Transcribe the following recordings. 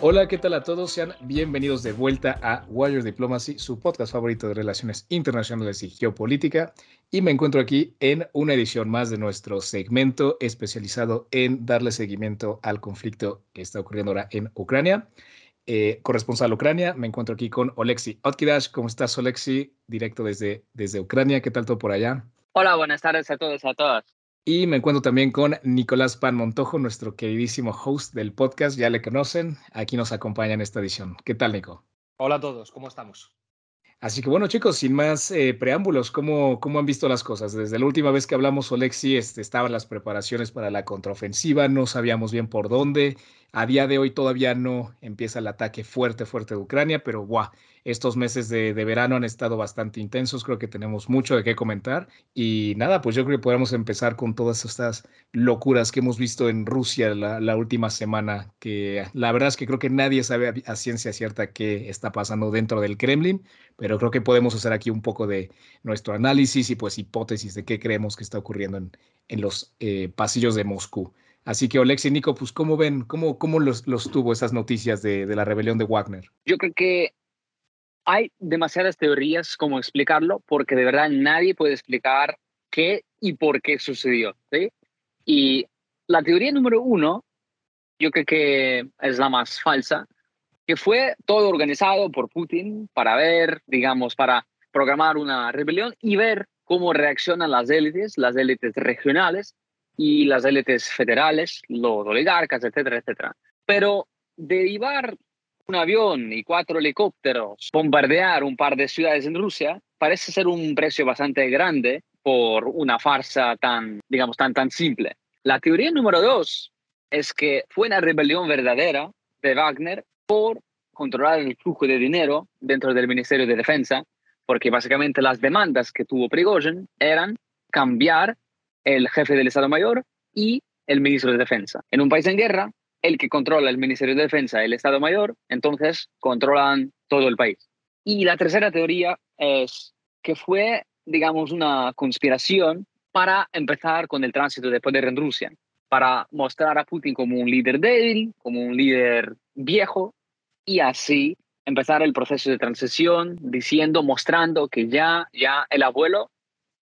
Hola, ¿qué tal a todos? Sean bienvenidos de vuelta a Warrior Diplomacy, su podcast favorito de relaciones internacionales y geopolítica. Y me encuentro aquí en una edición más de nuestro segmento especializado en darle seguimiento al conflicto que está ocurriendo ahora en Ucrania. Eh, corresponsal Ucrania, me encuentro aquí con Oleksi Otkidash. ¿Cómo estás, Oleksi? Directo desde, desde Ucrania. ¿Qué tal todo por allá? Hola, buenas tardes a todos y a todas. Y me encuentro también con Nicolás Pan Montojo, nuestro queridísimo host del podcast. Ya le conocen, aquí nos acompaña en esta edición. ¿Qué tal, Nico? Hola a todos, ¿cómo estamos? Así que bueno, chicos, sin más eh, preámbulos, ¿cómo, ¿cómo han visto las cosas? Desde la última vez que hablamos, Olexi, este, estaban las preparaciones para la contraofensiva, no sabíamos bien por dónde. A día de hoy todavía no empieza el ataque fuerte, fuerte de Ucrania, pero guau, estos meses de, verano han estado bastante intensos, creo que tenemos mucho de qué comentar. Y nada, pues yo creo que podemos empezar con todas estas locuras que hemos visto en Rusia la, última semana, que la verdad es que creo que nadie sabe a, ciencia cierta qué está pasando dentro del Kremlin, pero creo que podemos hacer aquí un poco de nuestro análisis y pues hipótesis de qué creemos que está ocurriendo en, los eh, pasillos de Moscú. Así que Olex y Nico, pues ¿cómo ven, cómo, cómo los, los tuvo esas noticias de, de, la rebelión de Wagner? Yo creo que hay demasiadas teorías como explicarlo, porque de verdad nadie puede explicar qué y por qué sucedió. ¿sí? Y la teoría número uno, yo creo que es la más falsa, que fue todo organizado por Putin para ver, digamos, para programar una rebelión y ver cómo reaccionan las élites, las élites regionales, y las élites federales, los oligarcas, etcétera, etcétera. Pero derivar un avión y cuatro helicópteros, bombardear un par de ciudades en Rusia, parece ser un precio bastante grande por una farsa tan, digamos, tan, tan simple. La teoría número dos es que fue una rebelión verdadera de Wagner por controlar el flujo de dinero dentro del Ministerio de Defensa, porque básicamente las demandas que tuvo Prigozhin eran cambiar el jefe del Estado Mayor y el ministro de Defensa. En un país en guerra, el que controla el Ministerio de Defensa el Estado Mayor, entonces controlan todo el país. Y la tercera teoría es que fue, digamos, una conspiración para empezar con el tránsito de poder en Rusia, para mostrar a Putin como un líder débil, como un líder viejo, y así empezar el proceso de transición diciendo, mostrando que ya, ya el abuelo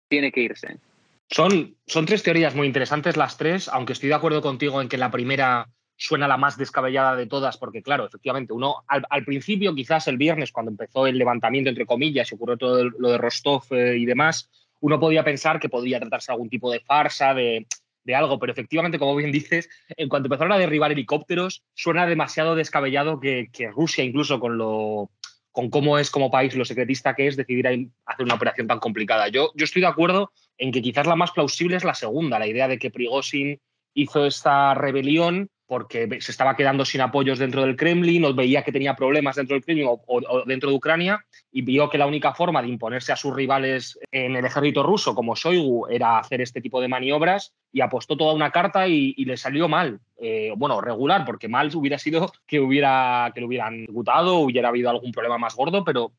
tiene que irse. Son, son tres teorías muy interesantes las tres, aunque estoy de acuerdo contigo en que la primera suena la más descabellada de todas, porque claro, efectivamente, uno al, principio, quizás el viernes, cuando empezó el levantamiento, entre comillas, y ocurrió todo lo de Rostov eh, y demás, uno podía pensar que podía tratarse de algún tipo de farsa, de, de, algo, pero efectivamente, como bien dices, en cuanto empezaron a derribar helicópteros, suena demasiado descabellado que, que Rusia, incluso con lo con cómo es como país lo secretista que es decidir hacer una operación tan complicada. Yo, yo estoy de acuerdo en que quizás la más plausible es la segunda, la idea de que Prigozhin hizo esta rebelión porque se estaba quedando sin apoyos dentro del Kremlin o veía que tenía problemas dentro del Kremlin o, dentro de Ucrania y vio que la única forma de imponerse a sus rivales en el ejército ruso como Shoigu era hacer este tipo de maniobras y apostó toda una carta y, le salió mal. Eh, bueno, regular, porque mal hubiera sido que, hubiera, que lo hubieran ejecutado, hubiera habido algún problema más gordo, pero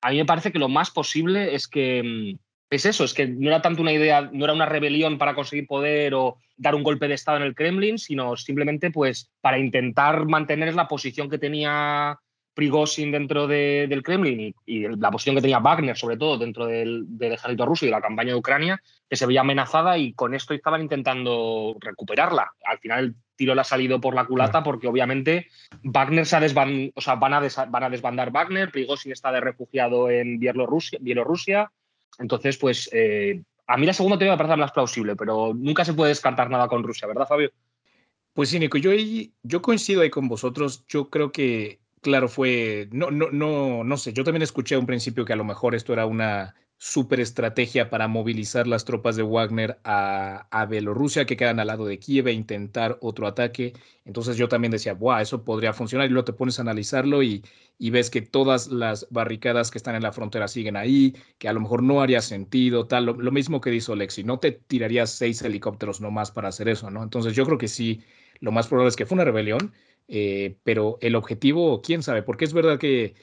a mí me parece que lo más posible es que mm, es eso, es que no era tanto una idea, no era una rebelión para conseguir poder o dar un golpe de Estado en el Kremlin, sino simplemente pues para intentar mantener la posición que tenía Prigozhin dentro del Kremlin y, la posición que tenía Wagner, sobre todo dentro del, ejército ruso y de la campaña de Ucrania, que se veía amenazada y con esto estaban intentando recuperarla. Al final el tiro le ha salido por la culata porque obviamente Wagner se ha o sea, van, a van a desbandar Wagner, Prigozhin está de refugiado en Bielorrusia, Bielorrusia entonces, pues eh, a mí la segunda teoría me parece más plausible, pero nunca se puede descartar nada con Rusia, ¿verdad, Fabio? Pues sí, Nico, yo, yo coincido ahí con vosotros. Yo creo que, claro, fue, no, no, no, no sé, yo también escuché a un principio que a lo mejor esto era una super estrategia para movilizar las tropas de Wagner a, a, Bielorrusia que quedan al lado de Kiev e intentar otro ataque. Entonces yo también decía, wow, eso podría funcionar. Y luego te pones a analizarlo y, y, ves que todas las barricadas que están en la frontera siguen ahí, que a lo mejor no haría sentido, tal. Lo, mismo que dijo Lexi, no te tirarías seis helicópteros nomás para hacer eso, ¿no? Entonces yo creo que sí, lo más probable es que fue una rebelión, eh, pero el objetivo, quién sabe, porque es verdad que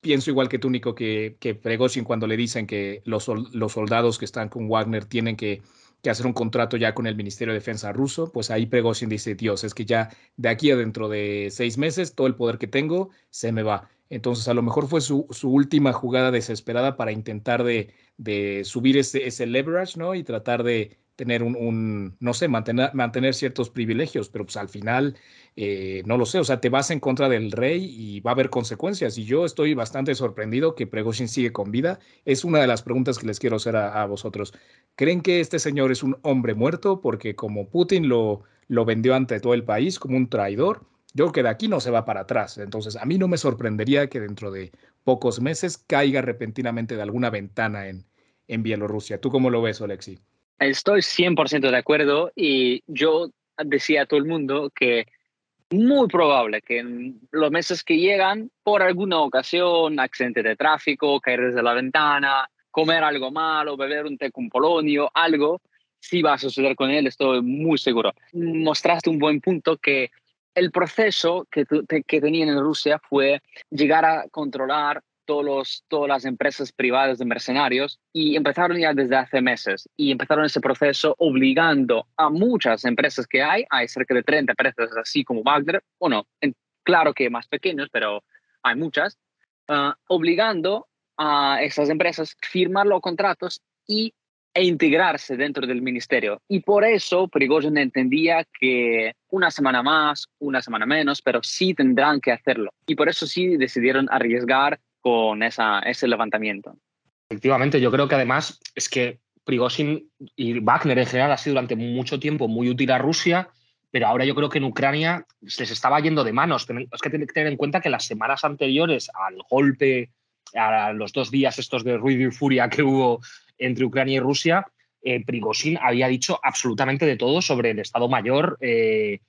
pienso igual que tú, Nico, que, que Pregoshin cuando le dicen que los, los soldados que están con Wagner tienen que, que hacer un contrato ya con el Ministerio de Defensa ruso, pues ahí Prigozhin dice, Dios, es que ya de aquí a dentro de seis meses todo el poder que tengo se me va. Entonces a lo mejor fue su, última jugada desesperada para intentar de, de subir ese, ese leverage, ¿no? Y tratar de, tener un, no sé, mantener, mantener ciertos privilegios, pero pues al final, eh, no lo sé, o sea, te vas en contra del rey y va a haber consecuencias. Y yo estoy bastante sorprendido que Pregoshin sigue con vida. Es una de las preguntas que les quiero hacer a, vosotros. ¿Creen que este señor es un hombre muerto? Porque como Putin lo, lo vendió ante todo el país como un traidor, yo creo que de aquí no se va para atrás. Entonces, a mí no me sorprendería que dentro de pocos meses caiga repentinamente de alguna ventana en, en Bielorrusia. ¿Tú cómo lo ves, Alexi? Estoy 100% de acuerdo y yo decía a todo el mundo que muy probable que en los meses que llegan, por alguna ocasión, accidente de tráfico, caer desde la ventana, comer algo malo, beber un té con polonio, algo, sí va a suceder con él, estoy muy seguro. Mostraste un buen punto que el proceso que, que tenían en Rusia fue llegar a controlar todos todas las empresas privadas de mercenarios y empezaron ya desde hace meses y empezaron ese proceso obligando a muchas empresas que hay, hay cerca de 30 empresas así como Wagner, bueno, claro que más pequeños, pero hay muchas, ah, obligando a esas empresas a firmar los contratos y, e integrarse dentro del ministerio. Y por eso Prigozhin entendía que una semana más, una semana menos, pero sí tendrán que hacerlo. Y por eso sí decidieron arriesgar con ese levantamiento. Efectivamente, yo creo que además es que Prigozhin y Wagner en general ha sido durante mucho tiempo muy útil a Rusia, pero ahora yo creo que en Ucrania se les estaba yendo de manos. Es que tener en cuenta que las semanas anteriores al golpe, a los dos días estos de ruido y furia que hubo entre Ucrania y Rusia, eh, Prigozhin había dicho absolutamente de todo sobre el Estado Mayor eh,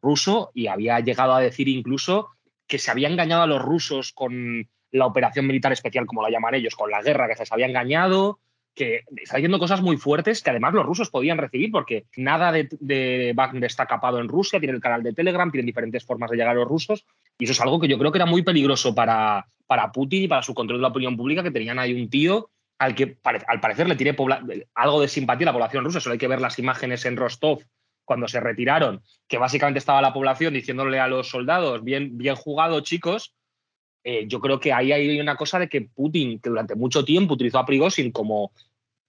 ruso y había llegado a decir incluso que se había engañado a los rusos con la operación militar especial, como la llaman ellos, con la guerra que se les había engañado, que está diciendo cosas muy fuertes que además los rusos podían recibir porque nada de, de está capado en Rusia, tiene el canal de Telegram, tienen diferentes formas de llegar a los rusos y eso es algo que yo creo que era muy peligroso para, para Putin y para su control de la opinión pública, que tenían ahí un tío al que al parecer le tiene algo de simpatía la población rusa, solo hay que ver las imágenes en Rostov cuando se retiraron, que básicamente estaba la población diciéndole a los soldados, bien, bien jugado chicos, eh, yo creo que ahí hay una cosa de que Putin, que durante mucho tiempo utilizó a Prigozhin como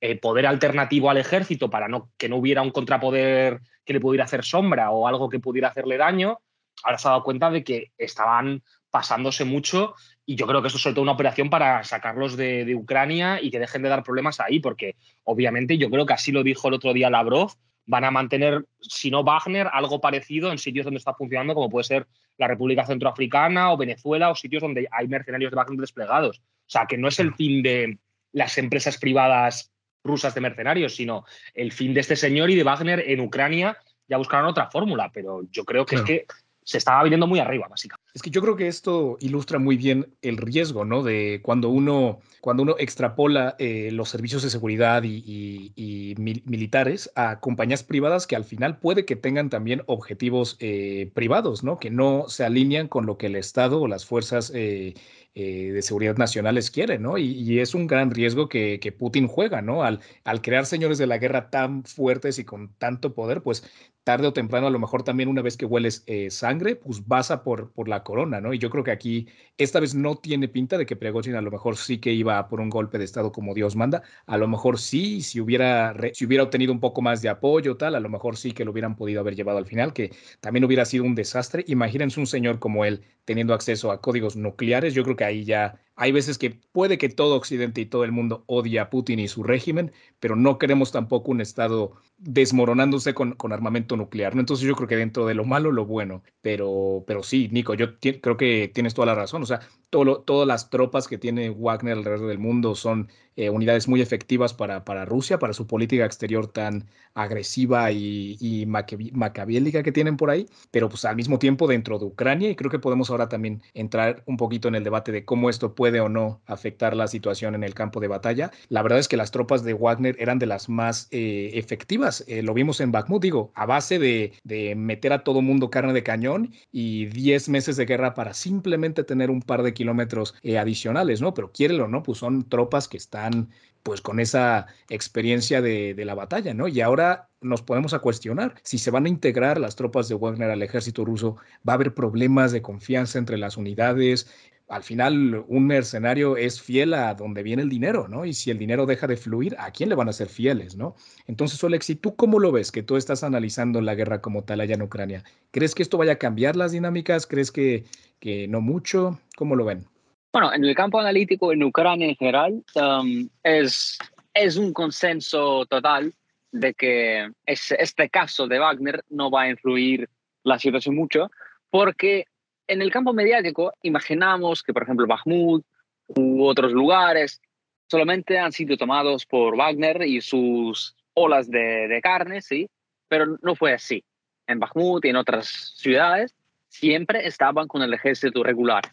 eh, poder alternativo al ejército para no, que no hubiera un contrapoder que le pudiera hacer sombra o algo que pudiera hacerle daño, ahora se ha dado cuenta de que estaban pasándose mucho y yo creo que esto es sobre todo una operación para sacarlos de, de, Ucrania y que dejen de dar problemas ahí, porque obviamente yo creo que así lo dijo el otro día Lavrov, van a mantener, si no Wagner, algo parecido en sitios donde está funcionando, como puede ser la República Centroafricana o Venezuela o sitios donde hay mercenarios de Wagner desplegados. O sea, que no es el fin de las empresas privadas rusas de mercenarios, sino el fin de este señor y de Wagner en Ucrania. Ya buscaron otra fórmula, pero yo creo que es que se estaba viniendo muy arriba, básicamente. Es que yo creo que esto ilustra muy bien el riesgo, ¿no? De cuando uno, cuando uno extrapola eh, los servicios de seguridad y, militares a compañías privadas que al final puede que tengan también objetivos eh, privados, ¿no? Que no se alinean con lo que el Estado o las fuerzas eh, de seguridad nacionales quieren, ¿no? Y, es un gran riesgo que, Putin juega, ¿no? Al crear señores de la guerra tan fuertes y con tanto poder, pues tarde o temprano, a lo mejor también una vez que hueles eh, sangre, pues vas a por, por la corona, ¿no? Y yo creo que aquí esta vez no tiene pinta de que Prigozhin a lo mejor sí que iba por un golpe de Estado como Dios manda. A lo mejor sí, si hubiera, si hubiera obtenido un poco más de apoyo, tal, a lo mejor sí que lo hubieran podido haber llevado al final, que también hubiera sido un desastre. Imagínense un señor como él teniendo acceso a códigos nucleares. Yo creo que ahí ya hay veces que puede que todo Occidente y todo el mundo odie a Putin y su régimen, pero no queremos tampoco un Estado desmoronándose con, con armamento nuclear. ¿no? Entonces yo creo que dentro de lo malo, lo bueno. Pero, pero sí, Nico, yo creo que tienes toda la razón. O sea, todas las tropas que tiene Wagner alrededor del mundo son eh, unidades muy efectivas para, para Rusia, para su política exterior tan agresiva y, y maquiavélica que tienen por ahí, pero pues al mismo tiempo dentro de Ucrania y creo que podemos ahora también entrar un poquito en el debate de cómo esto puede o no afectar la situación en el campo de batalla. La verdad es que las tropas de Wagner eran de las más eh, efectivas, eh, lo vimos en Bakhmut, digo, a base de, de meter a todo mundo carne de cañón y 10 meses de guerra para simplemente tener un par de kilómetros eh, adicionales, ¿no? Pero quiérelo no, pues son tropas que están pues con esa experiencia de, la batalla, ¿no? Y ahora nos podemos a cuestionar si se van a integrar las tropas de Wagner al ejército ruso, va a haber problemas de confianza entre las unidades, al final un mercenario es fiel a donde viene el dinero, ¿no? Y si el dinero deja de fluir, ¿a quién le van a ser fieles, no? Entonces, Olex, ¿tú cómo lo ves que tú estás analizando la guerra como tal allá en Ucrania? ¿Crees que esto vaya a cambiar las dinámicas? ¿Crees que, que no mucho? ¿Cómo lo ven? Bueno, en el campo analítico en Ucrania en general um, es, es un consenso total de que este caso de Wagner no va a influir la situación mucho, porque en el campo mediático imaginamos que, por ejemplo, Bakhmut u otros lugares solamente han sido tomados por Wagner y sus olas de, de carne, sí, pero no fue así. En Bakhmut y en otras ciudades siempre estaban con el ejército regular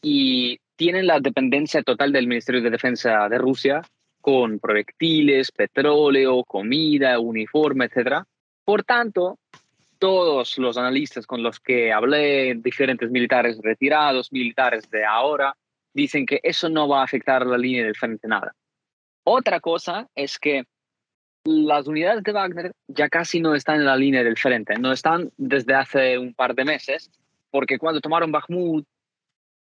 y tienen la dependencia total del Ministerio de Defensa de Rusia con proyectiles, petróleo, comida, uniforme, etc. Por tanto, todos los analistas con los que hablé, diferentes militares retirados, militares de ahora, dicen que eso no va a afectar la línea del frente nada. Otra cosa es que las unidades de Wagner ya casi no están en la línea del frente, no están desde hace un par de meses, porque cuando tomaron Bakhmut,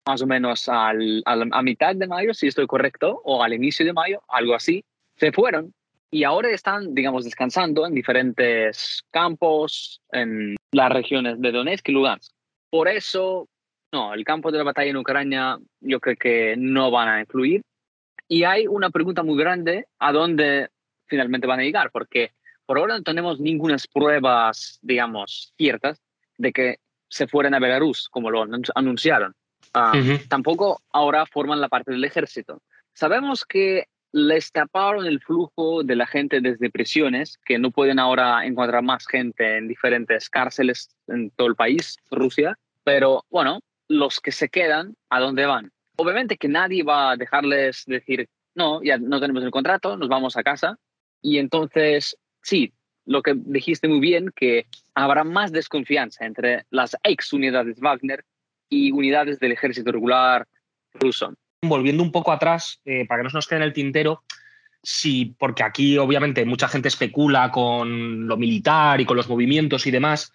más o menos al, a mitad de mayo, si estoy correcto, o al inicio de mayo, algo así, se fueron y ahora están, digamos, descansando en diferentes campos en las regiones de Donetsk y Lugansk. Por eso, no, el campo de la batalla en Ucrania yo creo que no van a influir. Y hay una pregunta muy grande a dónde finalmente van a llegar, porque por ahora no tenemos ninguna pruebas, digamos, ciertas de que se fueran a Belarus, como lo anunciaron. Ah, tampoco ahora forman la parte del ejército. Sabemos que les taparon el flujo de la gente desde prisiones, que no pueden ahora encontrar más gente en diferentes cárceles en todo el país, Rusia. Pero bueno, los que se quedan, ¿a dónde van? Obviamente que nadie va a dejarles decir, no, ya no tenemos el contrato, nos vamos a casa. Y entonces, sí, lo que dijiste muy bien, que habrá más desconfianza entre las ex unidades Wagner y unidades del ejército regular ruso. Volviendo un poco atrás, eh, para que no se nos quede en el tintero, sí, porque aquí obviamente mucha gente especula con lo militar y con los movimientos y demás,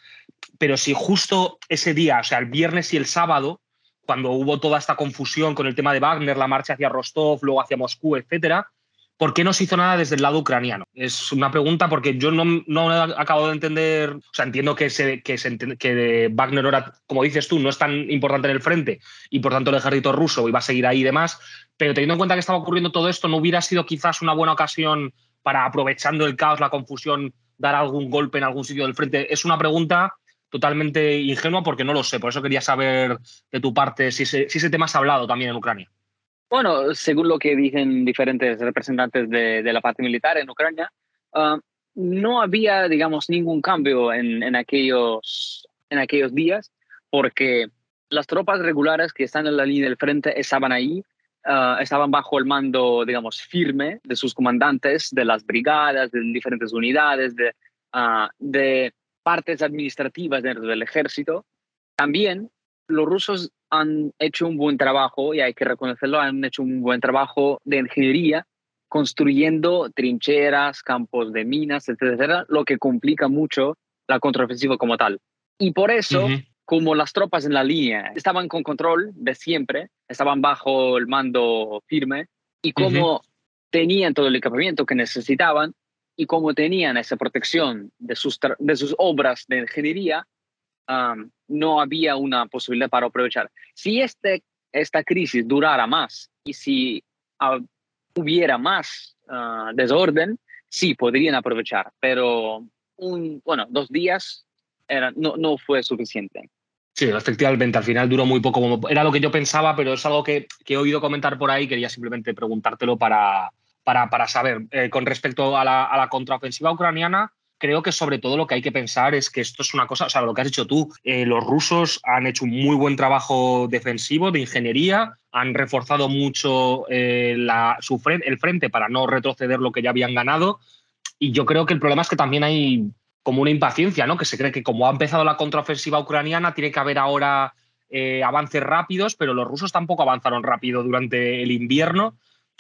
pero si justo ese día, o sea, el viernes y el sábado, cuando hubo toda esta confusión con el tema de Wagner, la marcha hacia Rostov, luego hacia Moscú, etcétera, ¿Por qué no se hizo nada desde el lado ucraniano? Es una pregunta porque yo no, no acabo de entender, o sea, entiendo que, se, que, que Wagner ahora, como dices tú, no es tan importante en el frente y por tanto el ejército ruso iba a seguir ahí y demás, pero teniendo en cuenta que estaba ocurriendo todo esto, ¿no hubiera sido quizás una buena ocasión para, aprovechando el caos, la confusión, dar algún golpe en algún sitio del frente? Es una pregunta totalmente ingenua porque no lo sé, por eso quería saber de tu parte si, si ese tema se ha hablado también en Ucrania. Bueno, según lo que dicen diferentes representantes de, la parte militar en Ucrania, ah, no había, digamos, ningún cambio en, en, aquellos, en aquellos días porque las tropas regulares que están en la línea del frente estaban ahí, ah, estaban bajo el mando, digamos, firme de sus comandantes, de las brigadas, de diferentes unidades, de, ah, de partes administrativas dentro del ejército. También los rusos han hecho un buen trabajo, y hay que reconocerlo, han hecho un buen trabajo de ingeniería, construyendo trincheras, campos de minas, etcétera, lo que complica mucho la contraofensiva como tal. Y por eso, como las tropas en la línea estaban con control de siempre, estaban bajo el mando firme, y como tenían todo el equipamiento que necesitaban, y como tenían esa protección de sus, de sus obras de ingeniería, no había una posibilidad para aprovechar. Si este, esta crisis durara más y si hubiera más ah, desorden, sí podrían aprovechar, pero un, bueno, dos días era, no, no fue suficiente. Sí, efectivamente, al final duró muy poco. Era lo que yo pensaba, pero es algo que, he oído comentar por ahí. Quería simplemente preguntártelo para, para, para saber. Eh, con respecto a la, a la contraofensiva ucraniana, creo que sobre todo lo que hay que pensar es que esto es una cosa, o sea, lo que has dicho tú, eh, los rusos han hecho un muy buen trabajo defensivo de ingeniería, han reforzado mucho eh, la, su el frente para no retroceder lo que ya habían ganado. Y yo creo que el problema es que también hay como una impaciencia, ¿no? Que se cree que como ha empezado la contraofensiva ucraniana, tiene que haber ahora eh, avances rápidos, pero los rusos tampoco avanzaron rápido durante el invierno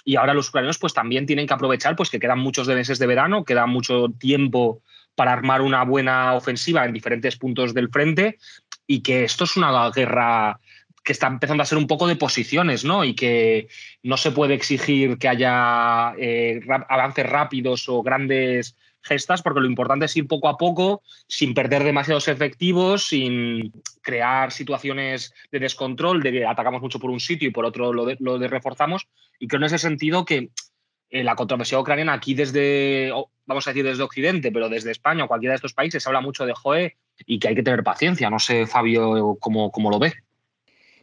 y ahora los ucranianos pues también tienen que aprovechar pues que quedan muchos meses de verano, queda mucho tiempo para armar una buena ofensiva en diferentes puntos del frente y que esto es una guerra que está empezando a ser un poco de posiciones, ¿no? Y que no se puede exigir que haya eh, avances rápidos o grandes gestas, porque lo importante es ir poco a poco, sin perder demasiados efectivos, sin crear situaciones de descontrol, de que atacamos mucho por un sitio y por otro lo, lo reforzamos. Y creo en ese sentido que eh, la controversia ucraniana aquí desde, vamos a decir desde Occidente, pero desde España o cualquiera de estos países se habla mucho de Joe y que hay que tener paciencia. No sé, Fabio, cómo, cómo lo ve.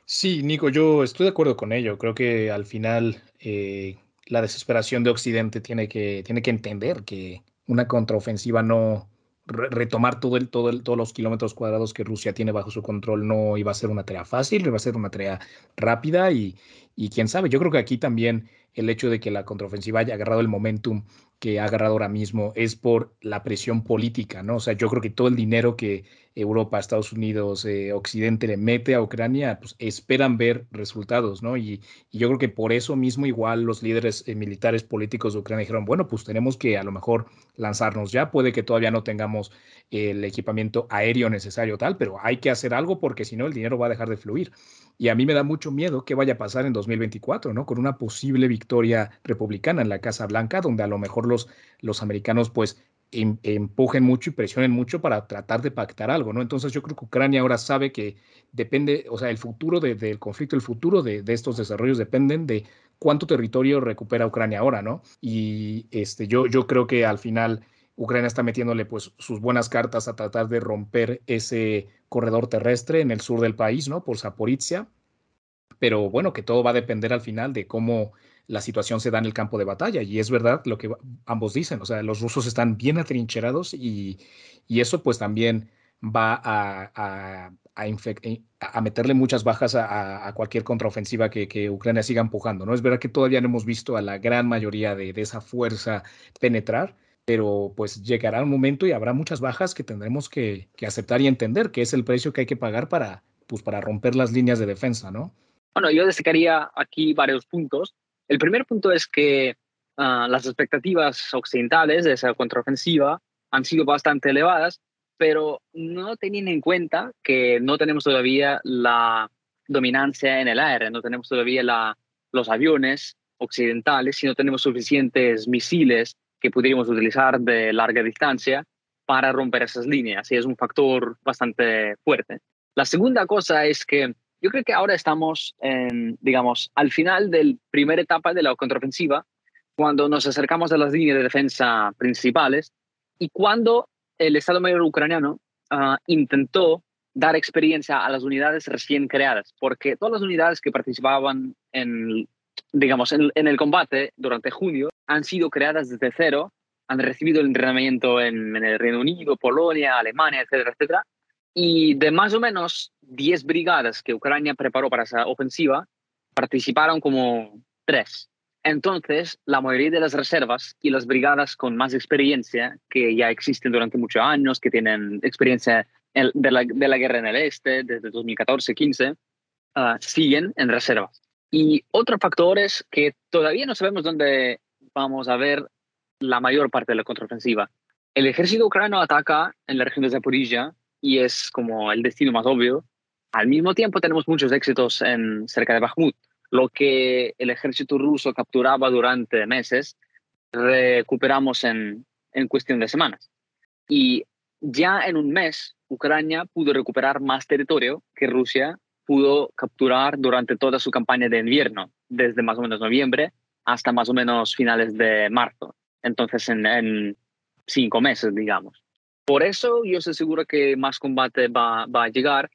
Sí, Nico, yo estoy de acuerdo con ello. Creo que al final eh, la desesperación de Occidente tiene que, tiene que entender que una contraofensiva no, retomar todo el, todo todos los kilómetros cuadrados que Rusia tiene bajo su control no iba a ser una tarea fácil, iba a ser una tarea rápida y, y quién sabe, yo creo que aquí también el hecho de que la contraofensiva haya agarrado el momentum que ha agarrado ahora mismo es por la presión política, ¿no? O sea, yo creo que todo el dinero que Europa, Estados Unidos, eh, Occidente le mete a Ucrania, pues esperan ver resultados, ¿no? Y, yo creo que por eso mismo igual los líderes eh, militares políticos de Ucrania dijeron, bueno, pues tenemos que a lo mejor lanzarnos ya, puede que todavía no tengamos el equipamiento aéreo necesario tal, pero hay que hacer algo porque si no el dinero va a dejar de fluir. Y a mí me da mucho miedo qué vaya a pasar en 2024, ¿no? Con una posible victoria republicana en la Casa Blanca, donde a lo mejor los, los americanos pues empujen mucho y presionen mucho para tratar de pactar algo, ¿no? Entonces yo creo que Ucrania ahora sabe que depende, o sea, el futuro del conflicto, el futuro de, estos desarrollos dependen de cuánto territorio recupera Ucrania ahora, ¿no? Y este, yo, yo creo que al final Ucrania está metiéndole pues sus buenas cartas a tratar de romper ese corredor terrestre en el sur del país, ¿no? Por Zaporizhia. Pero bueno, que todo va a depender al final de cómo la situación se da en el campo de batalla. Y es verdad lo que ambos dicen, o sea, los rusos están bien atrincherados y, y eso pues también va a, a, a, meterle muchas bajas a, cualquier contraofensiva que, que, Ucrania siga empujando. ¿no? Es verdad que todavía no hemos visto a la gran mayoría de, de esa fuerza penetrar, pero pues llegará un momento y habrá muchas bajas que tendremos que, aceptar y entender, que es el precio que hay que pagar para, pues, para romper las líneas de defensa, ¿no? Bueno, yo destacaría aquí varios puntos. El primer punto es que ah, las expectativas occidentales de esa contraofensiva han sido bastante elevadas, pero no teniendo en cuenta que no tenemos todavía la dominancia en el aire, no tenemos todavía los aviones occidentales, si no tenemos suficientes misiles que podríamos utilizar de larga distancia para romper esas líneas y es un factor bastante fuerte. La segunda cosa es que yo creo que ahora estamos, en, digamos, al final de la primera etapa de la contraofensiva, cuando nos acercamos a las líneas de defensa principales y cuando el Estado Mayor ucraniano uh, intentó dar experiencia a las unidades recién creadas, porque todas las unidades que participaban en digamos, en, el combate durante junio han sido creadas desde cero, han recibido el entrenamiento en, el Reino Unido, Polonia, Alemania, etcétera, etcétera. Y de más o menos 10 brigadas que Ucrania preparó para esa ofensiva, participaron como tres. Entonces, la mayoría de las reservas y las brigadas con más experiencia, que ya existen durante muchos años, que tienen experiencia de, la, de, la, guerra en el este desde 2014-15, ah, siguen en reservas. Y otro factor es que todavía no sabemos dónde vamos a ver la mayor parte de la contraofensiva. El ejército ucraniano ataca en la región de Zaporizhia y es como el destino más obvio. Al mismo tiempo tenemos muchos éxitos en, cerca de Bakhmut. Lo que el ejército ruso capturaba durante meses, recuperamos en, en cuestión de semanas. Y ya en un mes, Ucrania pudo recuperar más territorio que Rusia pudo capturar durante toda su campaña de invierno, desde más o menos noviembre hasta más o menos finales de marzo. Entonces, en, cinco meses, digamos. Por eso yo estoy seguro que más combate va, va a llegar.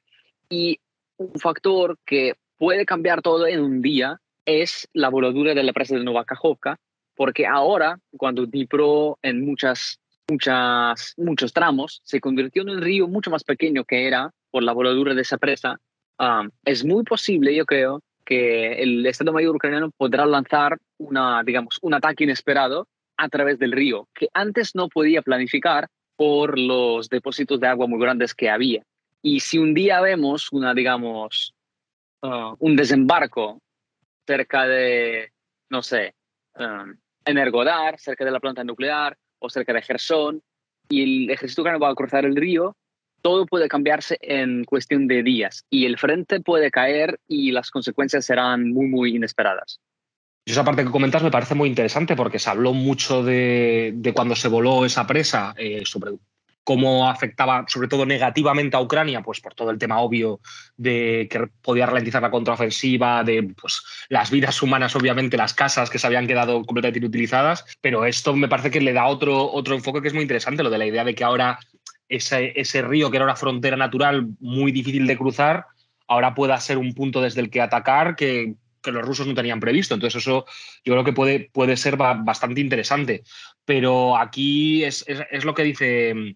Y un factor que puede cambiar todo en un día es la voladura de la presa de Nova Kajovka, porque ahora, cuando Dnipro en muchas, muchas, muchos tramos se convirtió en un río mucho más pequeño que era por la voladura de esa presa, es muy posible, yo creo, que el Estado Mayor ucraniano podrá lanzar una, digamos, un ataque inesperado a través del río, que antes no podía planificar por los depósitos de agua muy grandes que había. Y si un día vemos una, digamos, uh, un desembarco cerca de, no sé, um, Energodar, cerca de la planta nuclear o cerca de Gerson, y el ejército ucraniano va a cruzar el río, todo puede cambiarse en cuestión de días y el frente puede caer y las consecuencias serán muy, muy inesperadas. Y esa parte que comentas me parece muy interesante porque se habló mucho de, cuando se voló esa presa eh, sobre cómo afectaba sobre todo negativamente a Ucrania, pues por todo el tema obvio de que podía ralentizar la contraofensiva, de pues las vidas humanas, obviamente, las casas que se habían quedado completamente inutilizadas, pero esto me parece que le da otro, otro enfoque que es muy interesante, lo de la idea de que ahora ese, ese río, que era una frontera natural muy difícil de cruzar, ahora pueda ser un punto desde el que atacar que, que los rusos no tenían previsto. Entonces eso yo creo que puede, puede ser bastante interesante. Pero aquí es, es, lo que dice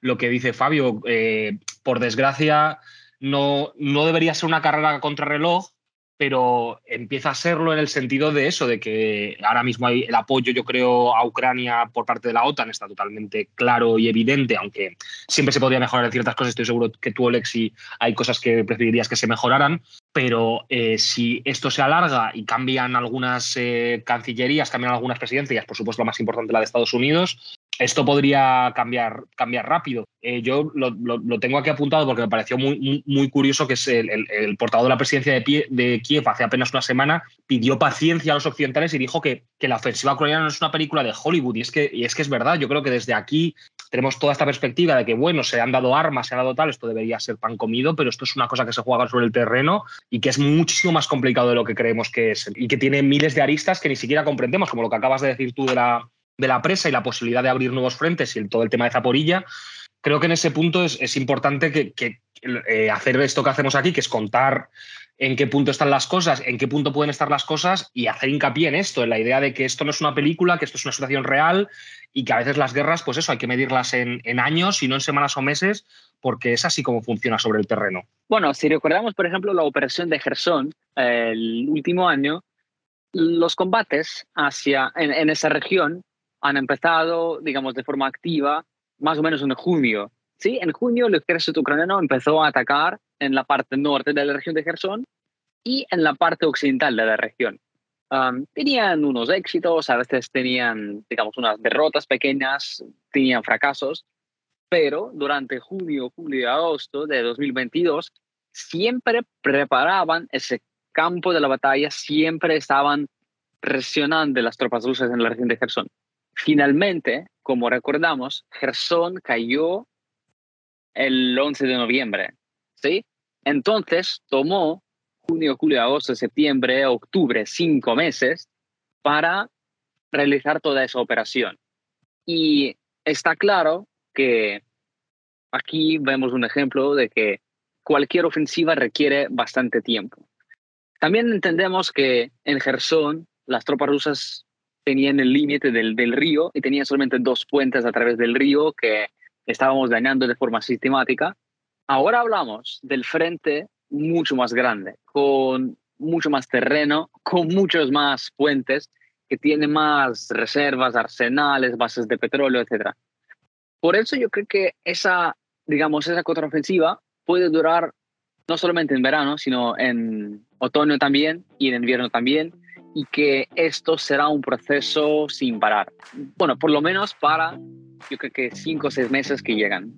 lo que dice Fabio. Eh, por desgracia, no, no debería ser una carrera contra reloj, pero empieza a serlo en el sentido de eso, de que ahora mismo hay el apoyo, yo creo, a Ucrania por parte de la OTAN está totalmente claro y evidente, aunque siempre se podría mejorar en ciertas cosas. Estoy seguro que tú, Alexi, hay cosas que preferirías que se mejoraran, pero eh, si esto se alarga y cambian algunas eh, cancillerías, cambian algunas presidencias, por supuesto la más importante la de Estados Unidos, esto podría cambiar, cambiar rápido. Eh, yo lo, tengo aquí apuntado porque me pareció muy, muy, curioso que es el, portador de la presidencia de, de, Kiev hace apenas una semana pidió paciencia a los occidentales y dijo que, que, la ofensiva ucraniana no es una película de Hollywood. Y es, que, y es que es verdad, yo creo que desde aquí tenemos toda esta perspectiva de que, bueno, se han dado armas, se ha dado tal, esto debería ser pan comido, pero esto es una cosa que se juega sobre el terreno y que es muchísimo más complicado de lo que creemos que es y que tiene miles de aristas que ni siquiera comprendemos, como lo que acabas de decir tú de la, de la presa y la posibilidad de abrir nuevos frentes y todo el tema de Zaporilla, creo que en ese punto es, importante que, eh, hacer esto que hacemos aquí, que es contar en qué punto están las cosas, en qué punto pueden estar las cosas y hacer hincapié en esto, en la idea de que esto no es una película, que esto es una situación real y que a veces las guerras, pues eso, hay que medirlas en, años y no en semanas o meses, porque es así como funciona sobre el terreno. Bueno, si recordamos, por ejemplo, la operación de Gerson el último año, los combates hacia, en esa región han empezado, digamos, de forma activa más o menos en junio. ¿sí? En junio el ejército ucraniano empezó a atacar en la parte norte de la región de Gerson y en la parte occidental de la región. tenían unos éxitos, a veces tenían, digamos, unas derrotas pequeñas, tenían fracasos, pero durante junio, julio y agosto de 2022 siempre preparaban ese campo de la batalla, siempre estaban presionando las tropas rusas en la región de Gerson. Finalmente, como recordamos, Gerson cayó el 11 de noviembre, ¿sí? Entonces tomó junio, julio, agosto, septiembre, octubre, cinco meses para realizar toda esa operación. Y está claro que aquí vemos un ejemplo de que cualquier ofensiva requiere bastante tiempo. También entendemos que en Gerson las tropas rusas tenían el límite del, del río y tenían solamente dos puentes a través del río que estábamos dañando de forma sistemática. Ahora hablamos del frente mucho más grande, con mucho más terreno, con muchos más puentes, que tiene más reservas, arsenales, bases de petróleo, etc. Por eso yo creo que esa, digamos, esa contraofensiva puede durar no solamente en verano, sino en otoño también y en invierno también, y que esto será un proceso sin parar. Bueno, por lo menos para, yo creo que cinco o seis meses que llegan.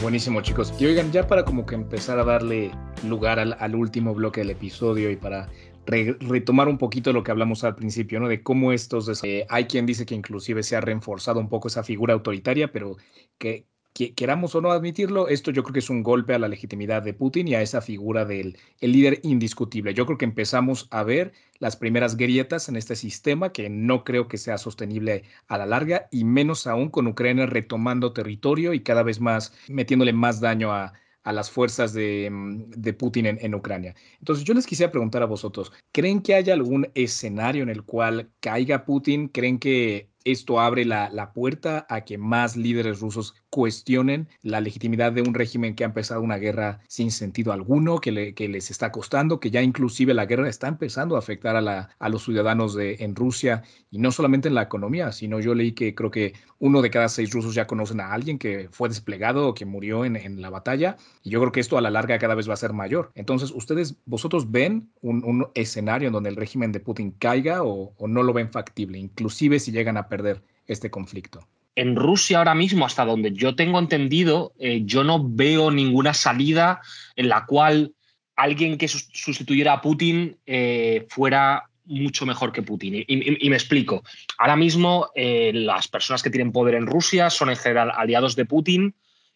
Buenísimo, chicos. Y oigan, ya para como que empezar a darle lugar al, último bloque del episodio y para retomar un poquito lo que hablamos al principio, ¿no? De cómo estos... Eh, hay quien dice que inclusive se ha reforzado un poco esa figura autoritaria, pero que, queramos o no admitirlo, esto yo creo que es un golpe a la legitimidad de Putin y a esa figura del el líder indiscutible. Yo creo que empezamos a ver las primeras grietas en este sistema que no creo que sea sostenible a la larga y menos aún con Ucrania retomando territorio y cada vez más metiéndole más daño a, las fuerzas de, mm, Putin en, Ucrania. Entonces yo les quisiera preguntar a vosotros, ¿creen que haya algún escenario en el cual caiga Putin? ¿Creen que esto abre la, puerta a que más líderes rusos cuestionen la legitimidad de un régimen que ha empezado una guerra sin sentido alguno, que, les está costando, que ya inclusive la guerra está empezando a afectar a, a los ciudadanos de, en Rusia y no solamente en la economía, sino yo leí que creo que uno de cada seis rusos ya conocen a alguien que fue desplegado o que murió en, la batalla y yo creo que esto a la larga cada vez va a ser mayor. Entonces, ¿ustedes, vosotros ven un, escenario en donde el régimen de Putin caiga o, o no lo ven factible, inclusive si llegan a perder este conflicto? En Rusia ahora mismo, hasta donde yo tengo entendido, eh, yo no veo ninguna salida en la cual alguien que sustituyera a Putin eh, fuera mucho mejor que Putin. Y, me explico. Ahora mismo eh, las personas que tienen poder en Rusia son en general aliados de Putin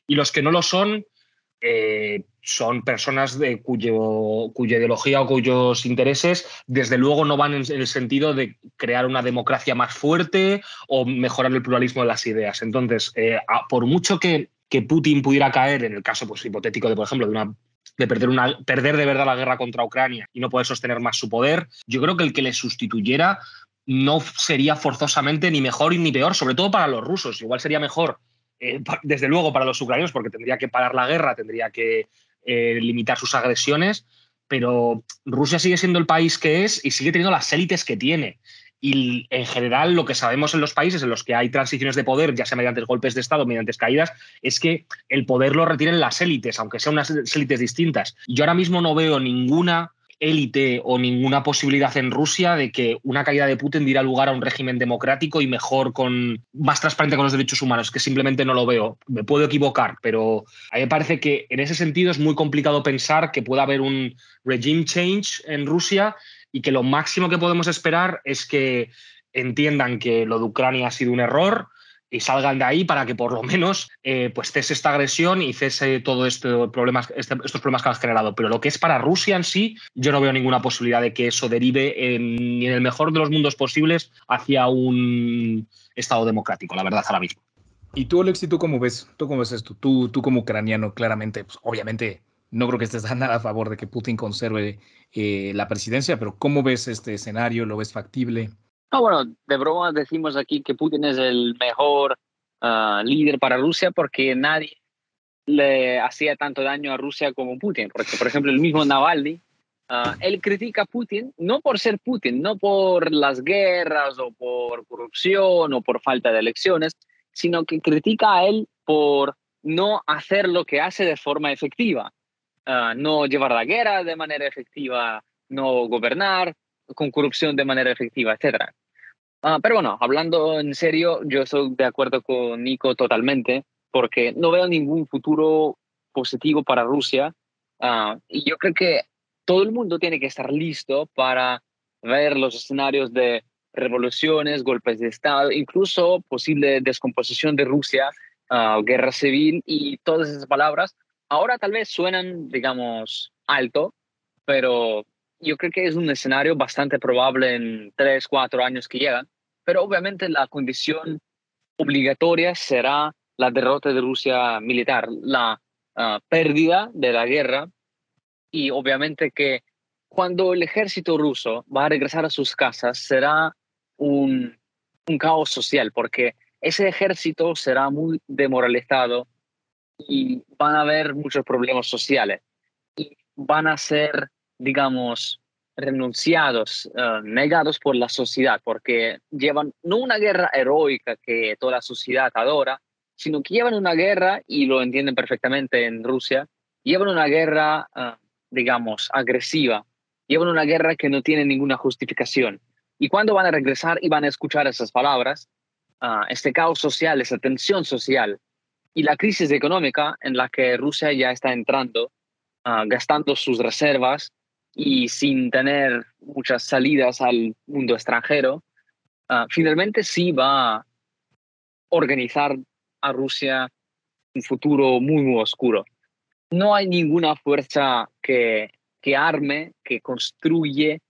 y los que no lo son eh, son personas de cuyo, cuya ideología o cuyos intereses, desde luego, no van en, el sentido de crear una democracia más fuerte o mejorar el pluralismo de las ideas. Entonces, eh, por mucho que, que, Putin pudiera caer, en el caso pues, hipotético de, por ejemplo, de una de perder, una, perder de verdad la guerra contra Ucrania y no poder sostener más su poder, yo creo que el que le sustituyera no sería forzosamente ni mejor ni peor, sobre todo para los rusos. Igual sería mejor eh, desde luego para los ucranianos, porque tendría que parar la guerra, tendría que eh, limitar sus agresiones, pero Rusia sigue siendo el país que es y sigue teniendo las élites que tiene. Y en general lo que sabemos en los países en los que hay transiciones de poder, ya sea mediante golpes de Estado mediante caídas, es que el poder lo retienen las élites, aunque sean unas élites distintas. Yo ahora mismo no veo ninguna élite o ninguna posibilidad en Rusia de que una caída de Putin diera lugar a un régimen democrático y mejor con más transparente con los derechos humanos, que simplemente no lo veo. Me puedo equivocar, pero a mí me parece que en ese sentido es muy complicado pensar que pueda haber un regime change en Rusia y que lo máximo que podemos esperar es que entiendan que lo de Ucrania ha sido un error, y salgan de ahí para que por lo menos eh, pues cese esta agresión y cese todos este problemas, este, estos problemas que han generado. Pero lo que es para Rusia en sí, yo no veo ninguna posibilidad de que eso derive ni en el mejor de los mundos posibles hacia un Estado democrático, la verdad, ahora mismo. ¿Y tú, Alexi, tú cómo ves? ¿Tú cómo ves esto? Tú, tú como ucraniano, claramente, pues, obviamente no creo que estés nada a favor de que Putin conserve eh, la presidencia, pero ¿cómo ves este escenario? ¿Lo ves factible? No, bueno, de broma decimos aquí que Putin es el mejor ah, líder para Rusia porque nadie le hacía tanto daño a Rusia como Putin. Porque, por ejemplo, el mismo Navalny, ah, él critica a Putin no por ser Putin, no por las guerras o por corrupción o por falta de elecciones, sino que critica a él por no hacer lo que hace de forma efectiva, ah, no llevar la guerra de manera efectiva, no gobernar con corrupción de manera efectiva, etc. Ah, pero bueno, hablando en serio, yo estoy de acuerdo con Nico totalmente, porque no veo ningún futuro positivo para Rusia. Ah, y yo creo que todo el mundo tiene que estar listo para ver los escenarios de revoluciones, golpes de Estado, incluso posible descomposición de Rusia, uh, guerra civil y todas esas palabras. Ahora tal vez suenan, digamos, alto, pero yo creo que es un escenario bastante probable en tres, cuatro años que llegan, pero obviamente la condición obligatoria será la derrota de Rusia militar, la ah, pérdida de la guerra y obviamente que cuando el ejército ruso va a regresar a sus casas será un, un caos social porque ese ejército será muy demoralizado y van a haber muchos problemas sociales y van a ser digamos, renunciados, eh, negados por la sociedad, porque llevan no una guerra heroica que toda la sociedad adora, sino que llevan una guerra, y lo entienden perfectamente en Rusia, llevan una guerra, eh, digamos, agresiva, llevan una guerra que no tiene ninguna justificación. Y cuando van a regresar y van a escuchar esas palabras, eh, este caos social, esa tensión social y la crisis económica en la que Rusia ya está entrando, gastando sus reservas, y sin tener muchas salidas al mundo extranjero, ah, finalmente sí va a organizar a Rusia un futuro muy, muy oscuro. No hay ninguna fuerza que, que arme, que construye,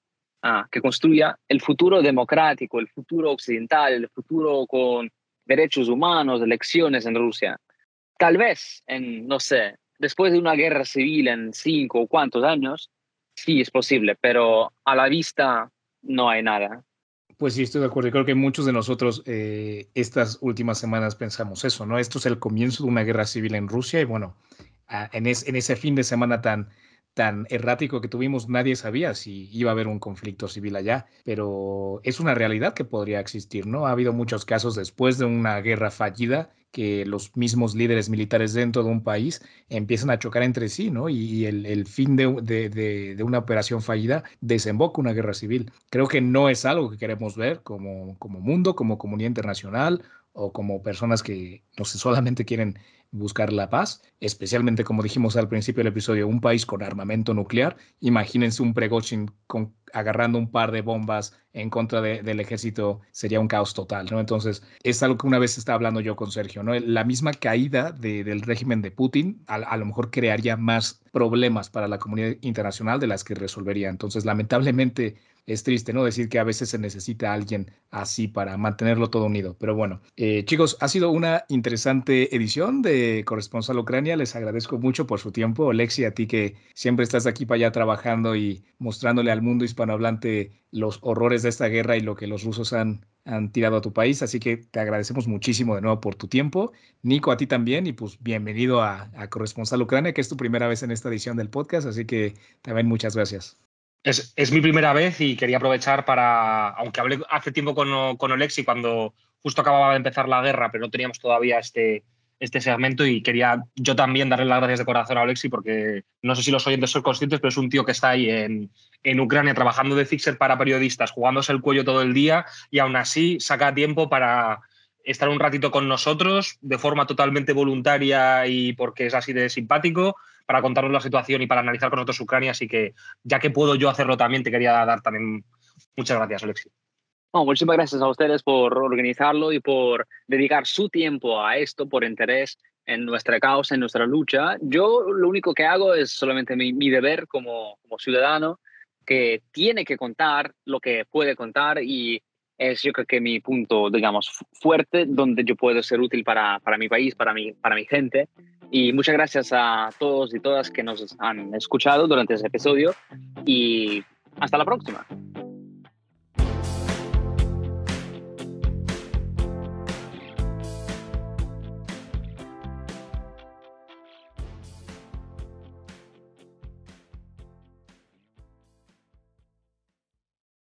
ah, que construya el futuro democrático, el futuro occidental, el futuro con derechos humanos, elecciones en Rusia. Tal vez, en, no sé, después de una guerra civil en cinco o cuantos años, Sí, es posible, pero a la vista no hay nada. Pues sí, estoy de acuerdo. Creo que muchos de nosotros eh, estas últimas semanas pensamos eso, ¿no? Esto es el comienzo de una guerra civil en Rusia y bueno, en, en ese fin de semana tan, tan errático que tuvimos, nadie sabía si iba a haber un conflicto civil allá, pero es una realidad que podría existir, ¿no? Ha habido muchos casos después de una guerra fallida que los mismos líderes militares dentro de un país empiezan a chocar entre sí, ¿no? Y, el, fin de, de, una operación fallida desemboca una guerra civil. Creo que no es algo que queremos ver como, como mundo, como comunidad internacional o como personas que no sé, solamente quieren buscar la paz, especialmente como dijimos al principio del episodio, un país con armamento nuclear. Imagínense un Pregochin agarrando un par de bombas en contra del ejército, sería un caos total, ¿no? Entonces, es algo que una vez estaba hablando yo con Sergio, ¿no? La misma caída del régimen de Putin a, lo mejor crearía más problemas para la comunidad internacional de las que resolvería. Entonces, lamentablemente, es triste, ¿no? Decir que a veces se necesita alguien así para mantenerlo todo unido. Pero bueno, eh, chicos, ha sido una interesante edición de Corresponsal Ucrania. Les agradezco mucho por su tiempo. Alexi, a ti que siempre estás aquí para allá trabajando y mostrándole al mundo hispanohablante los horrores de esta guerra y lo que los rusos han, han tirado a tu país. Así que te agradecemos muchísimo de nuevo por tu tiempo. Nico, a ti también. Y pues bienvenido a, a Corresponsal Ucrania, que es tu primera vez en esta edición del podcast. Así que también muchas gracias. Es, mi primera vez y quería aprovechar para, aunque hablé hace tiempo con, con Olexi cuando justo acababa de empezar la guerra, pero no teníamos todavía este, este segmento y quería yo también darle las gracias de corazón a Olexi porque no sé si los oyentes son conscientes, pero es un tío que está ahí en, en Ucrania trabajando de fixer para periodistas, jugándose el cuello todo el día y aún así saca tiempo para estar un ratito con nosotros de forma totalmente voluntaria y porque es así de simpático para contarnos la situación y para analizar con nosotros Ucrania. Así que ya que puedo yo hacerlo también, te quería dar también muchas gracias, Alexi. muchísimas gracias a ustedes por organizarlo y por dedicar su tiempo a esto, por interés en nuestra causa, en nuestra lucha. Yo lo único que hago es solamente mi, mi deber como, como ciudadano que tiene que contar lo que puede contar y es yo creo que mi punto, digamos, fuerte donde yo puedo ser útil para, para mi país, para mi, para mi gente. Y muchas gracias a todos y todas que nos han escuchado durante ese episodio y hasta la próxima.